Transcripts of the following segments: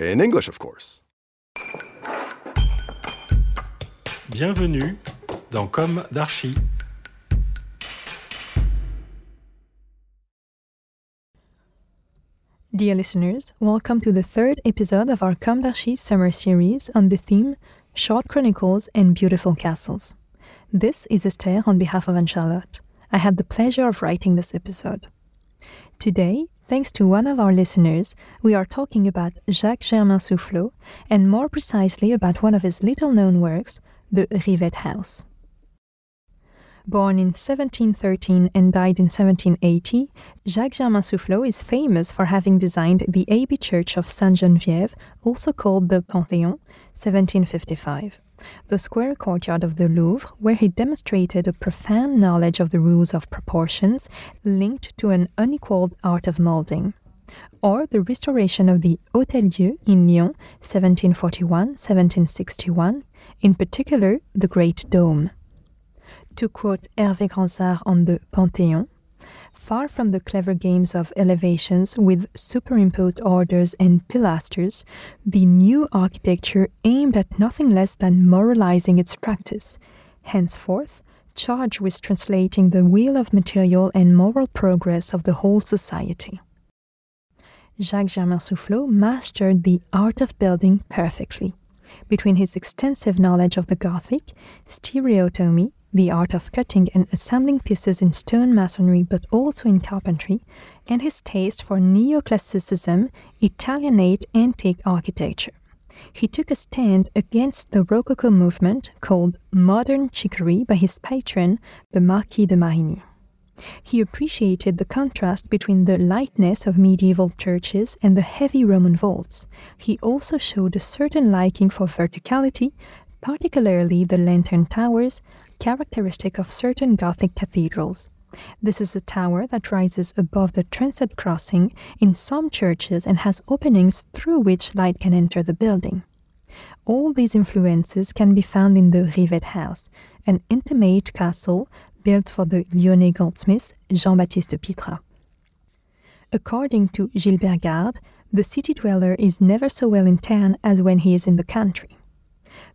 In English, of course. Bienvenue dans Comme d'Archi. Dear listeners, welcome to the third episode of our Comme d'Archi summer series on the theme Short Chronicles and Beautiful Castles. This is Esther on behalf of Anne Charlotte. I had the pleasure of writing this episode. Today, thanks to one of our listeners, we are talking about Jacques Germain Soufflot and more precisely about one of his little known works, the Rivette House. Born in 1713 and died in 1780, Jacques Germain Soufflot is famous for having designed the Abbey Church of Sainte Geneviève, also called the Panthéon, 1755, the square courtyard of the Louvre, where he demonstrated a profound knowledge of the rules of proportions linked to an unequaled art of molding, or the restoration of the Hôtel Dieu in Lyon, 1741 1761, in particular the Great Dome. To quote Hervé Grandsart on the Panthéon, far from the clever games of elevations with superimposed orders and pilasters, the new architecture aimed at nothing less than moralizing its practice, henceforth charged with translating the wheel of material and moral progress of the whole society. Jacques Germain Soufflot mastered the art of building perfectly. Between his extensive knowledge of the Gothic, stereotomy, the art of cutting and assembling pieces in stone masonry but also in carpentry, and his taste for neoclassicism, Italianate antique architecture. He took a stand against the Rococo movement called modern chicory by his patron, the Marquis de Marigny. He appreciated the contrast between the lightness of medieval churches and the heavy Roman vaults. He also showed a certain liking for verticality, particularly the lantern towers, characteristic of certain Gothic cathedrals. This is a tower that rises above the transept crossing in some churches and has openings through which light can enter the building. All these influences can be found in the Rivette House, an intimate castle built for the Lyonnais goldsmith Jean-Baptiste Pitra. According to Gilbert Garde, the city dweller is never so well in town as when he is in the country.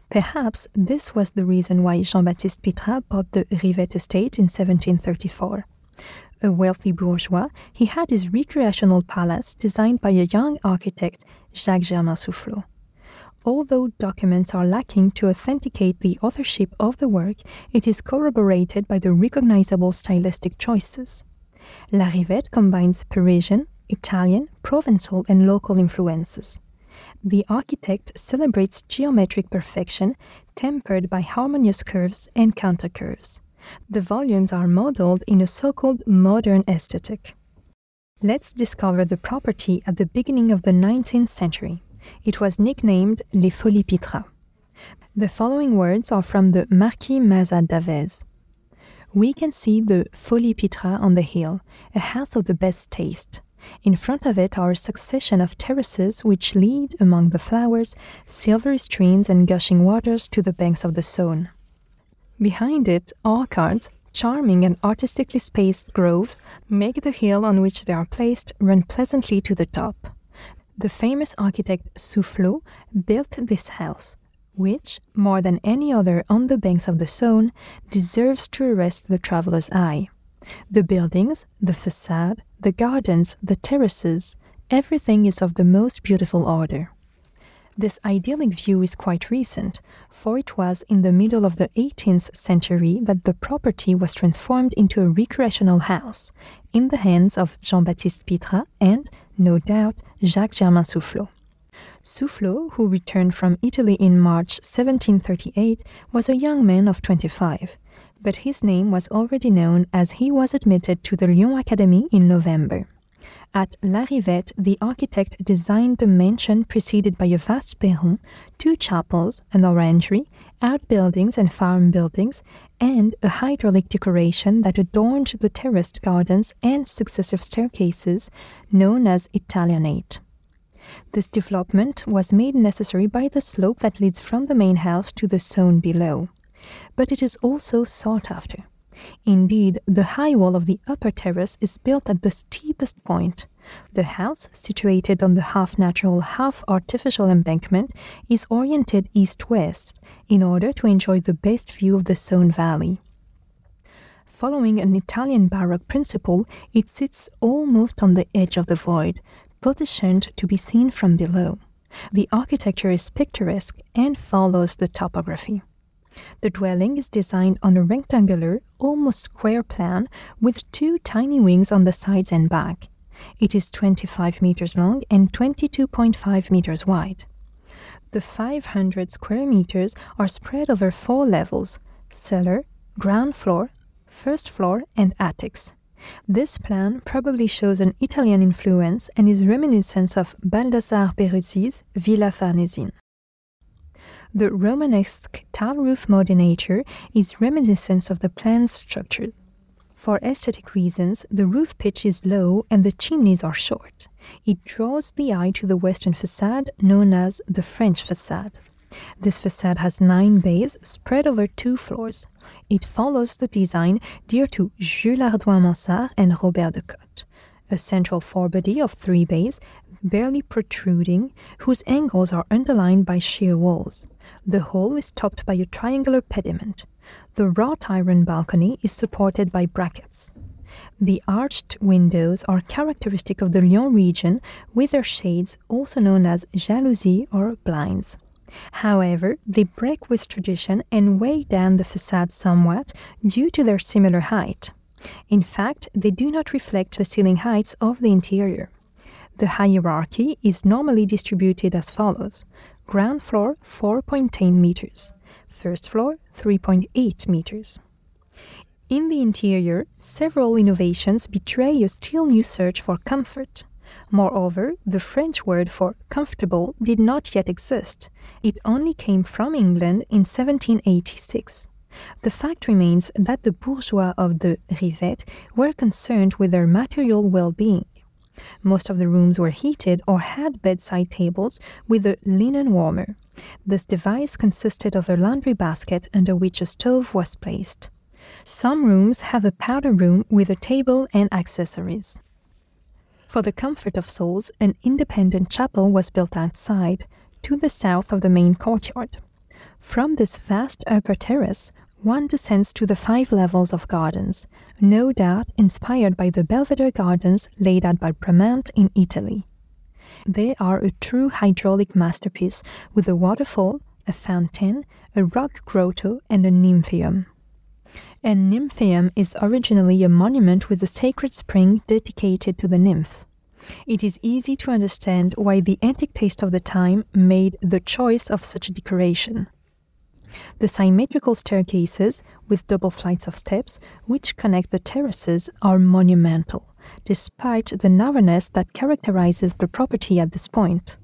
Perhaps this was the reason why Jean-Baptiste Pitra bought the Rivette estate in 1734. A wealthy bourgeois, he had his recreational palace designed by a young architect, Jacques Germain Soufflot. Although documents are lacking to authenticate the authorship of the work, it is corroborated by the recognizable stylistic choices. La Rivette combines Parisian, Italian, Provençal, and local influences. The architect celebrates geometric perfection tempered by harmonious curves and countercurves. The volumes are modeled in a so called modern aesthetic. Let's discover the property at the beginning of the 19th century. It was nicknamed Les Folies Pitra. The following words are from the Marquis Mazat d'Avez. We can see the Folies Pitra on the hill, a house of the best taste. In front of it are a succession of terraces which lead, among the flowers, silvery streams and gushing waters to the banks of the Saône. Behind it, orchards, charming and artistically spaced groves, make the hill on which they are placed run pleasantly to the top. The famous architect Soufflot built this house, which, more than any other on the banks of the Saône, deserves to arrest the traveler's eye. The buildings, the facade, the gardens, the terraces, everything is of the most beautiful order. This idyllic view is quite recent, for it was in the middle of the 18th century that the property was transformed into a recreational house in the hands of Jean Baptiste Pitra and, no doubt, Jacques Germain Soufflot. Soufflot, who returned from Italy in March 1738, was a young man of 25, but his name was already known as he was admitted to the Lyon Academy in November. At La Rivette, the architect designed a mansion preceded by a vast perron, two chapels, an orangery, outbuildings and farm buildings, and a hydraulic decoration that adorned the terraced gardens and successive staircases, known as Italianate. This development was made necessary by the slope that leads from the main house to the zone below. But it is also sought after. Indeed, the high wall of the upper terrace is built at the steepest point. The house, situated on the half natural, half artificial embankment, is oriented east west in order to enjoy the best view of the Saône Valley. Following an Italian Baroque principle, it sits almost on the edge of the void, positioned to be seen from below. The architecture is picturesque and follows the topography. The dwelling is designed on a rectangular, almost square plan with two tiny wings on the sides and back. It is 25 meters long and 22.5 meters wide. The 500 square meters are spread over four levels cellar, ground floor, first floor, and attics. This plan probably shows an Italian influence and is reminiscent of Baldassare Peruzzi's Villa Farnesina. The Romanesque tile roof modinature is reminiscent of the plan's structure. For aesthetic reasons, the roof pitch is low and the chimneys are short. It draws the eye to the western facade, known as the French facade. This facade has nine bays spread over two floors. It follows the design dear to Jules Hardouin Mansart and Robert de Cotte. A central forebody of three bays, barely protruding, whose angles are underlined by sheer walls. The hall is topped by a triangular pediment. The wrought iron balcony is supported by brackets. The arched windows are characteristic of the Lyon region with their shades also known as jalousies or blinds. However, they break with tradition and weigh down the facade somewhat due to their similar height. In fact, they do not reflect the ceiling heights of the interior. The hierarchy is normally distributed as follows ground floor 4.10 meters, first floor 3.8 meters. In the interior, several innovations betray a still new search for comfort. Moreover, the French word for comfortable did not yet exist. It only came from England in 1786. The fact remains that the bourgeois of the Rivette were concerned with their material well being. Most of the rooms were heated or had bedside tables with a linen warmer. This device consisted of a laundry basket under which a stove was placed. Some rooms have a powder room with a table and accessories. For the comfort of souls, an independent chapel was built outside, to the south of the main courtyard. From this vast upper terrace, one descends to the five levels of gardens, no doubt inspired by the Belvedere Gardens laid out by Bramante in Italy. They are a true hydraulic masterpiece with a waterfall, a fountain, a rock grotto, and a nymphaeum. A nymphaeum is originally a monument with a sacred spring dedicated to the nymphs. It is easy to understand why the antique taste of the time made the choice of such a decoration. The symmetrical staircases, with double flights of steps, which connect the terraces, are monumental, despite the narrowness that characterizes the property at this point.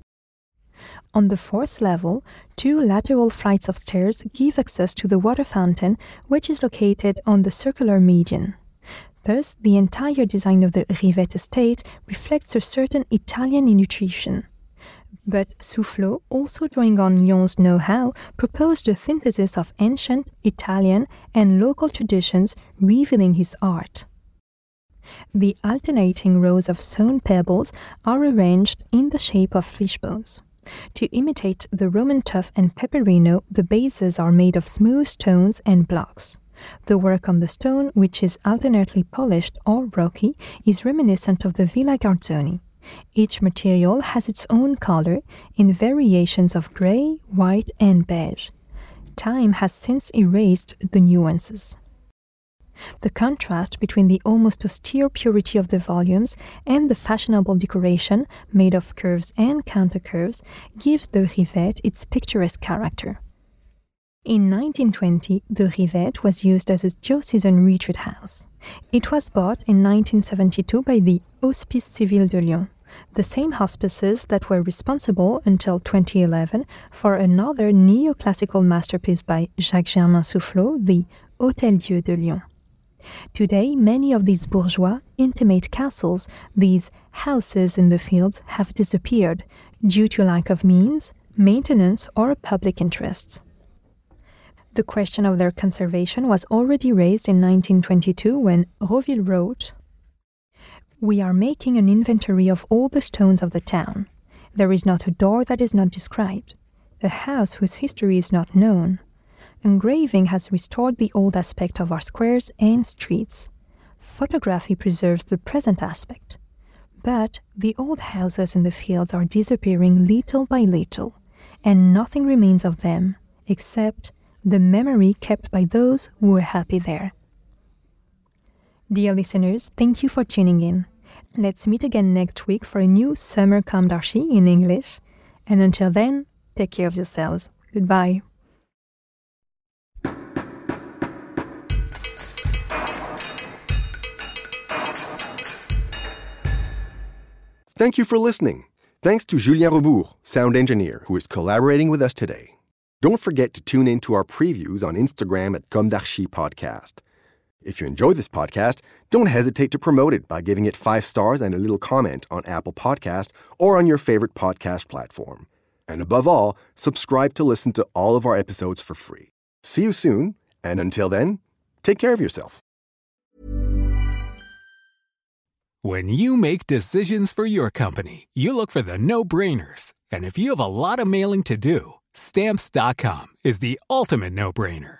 On the fourth level, two lateral flights of stairs give access to the water fountain, which is located on the circular median. Thus, the entire design of the Rivette estate reflects a certain Italian intuition. But Soufflot, also drawing on Lyon's know how, proposed a synthesis of ancient, Italian, and local traditions, revealing his art. The alternating rows of stone pebbles are arranged in the shape of fishbones. To imitate the Roman tuff and peperino, the bases are made of smooth stones and blocks. The work on the stone, which is alternately polished or rocky, is reminiscent of the Villa Garzoni. Each material has its own color in variations of gray, white, and beige. Time has since erased the nuances. The contrast between the almost austere purity of the volumes and the fashionable decoration made of curves and countercurves gives the Rivette its picturesque character. In 1920, the Rivette was used as a diocesan retreat house. It was bought in 1972 by the Hospice Civil de Lyon the same hospices that were responsible until 2011 for another neoclassical masterpiece by Jacques Germain Soufflot, the Hôtel Dieu de Lyon. Today, many of these bourgeois, intimate castles, these houses in the fields, have disappeared due to lack of means, maintenance, or public interests. The question of their conservation was already raised in 1922 when Roville wrote we are making an inventory of all the stones of the town. There is not a door that is not described, a house whose history is not known. Engraving has restored the old aspect of our squares and streets. Photography preserves the present aspect. But the old houses in the fields are disappearing little by little, and nothing remains of them except the memory kept by those who were happy there. Dear listeners, thank you for tuning in. Let's meet again next week for a new Summer Comme d'Archi in English. And until then, take care of yourselves. Goodbye. Thank you for listening. Thanks to Julien Rebours, sound engineer, who is collaborating with us today. Don't forget to tune in to our previews on Instagram at Comme Podcast. If you enjoy this podcast, don't hesitate to promote it by giving it five stars and a little comment on Apple Podcast or on your favorite podcast platform. And above all, subscribe to listen to all of our episodes for free. See you soon, and until then, take care of yourself. When you make decisions for your company, you look for the no-brainers. And if you have a lot of mailing to do, stamps.com is the ultimate no-brainer.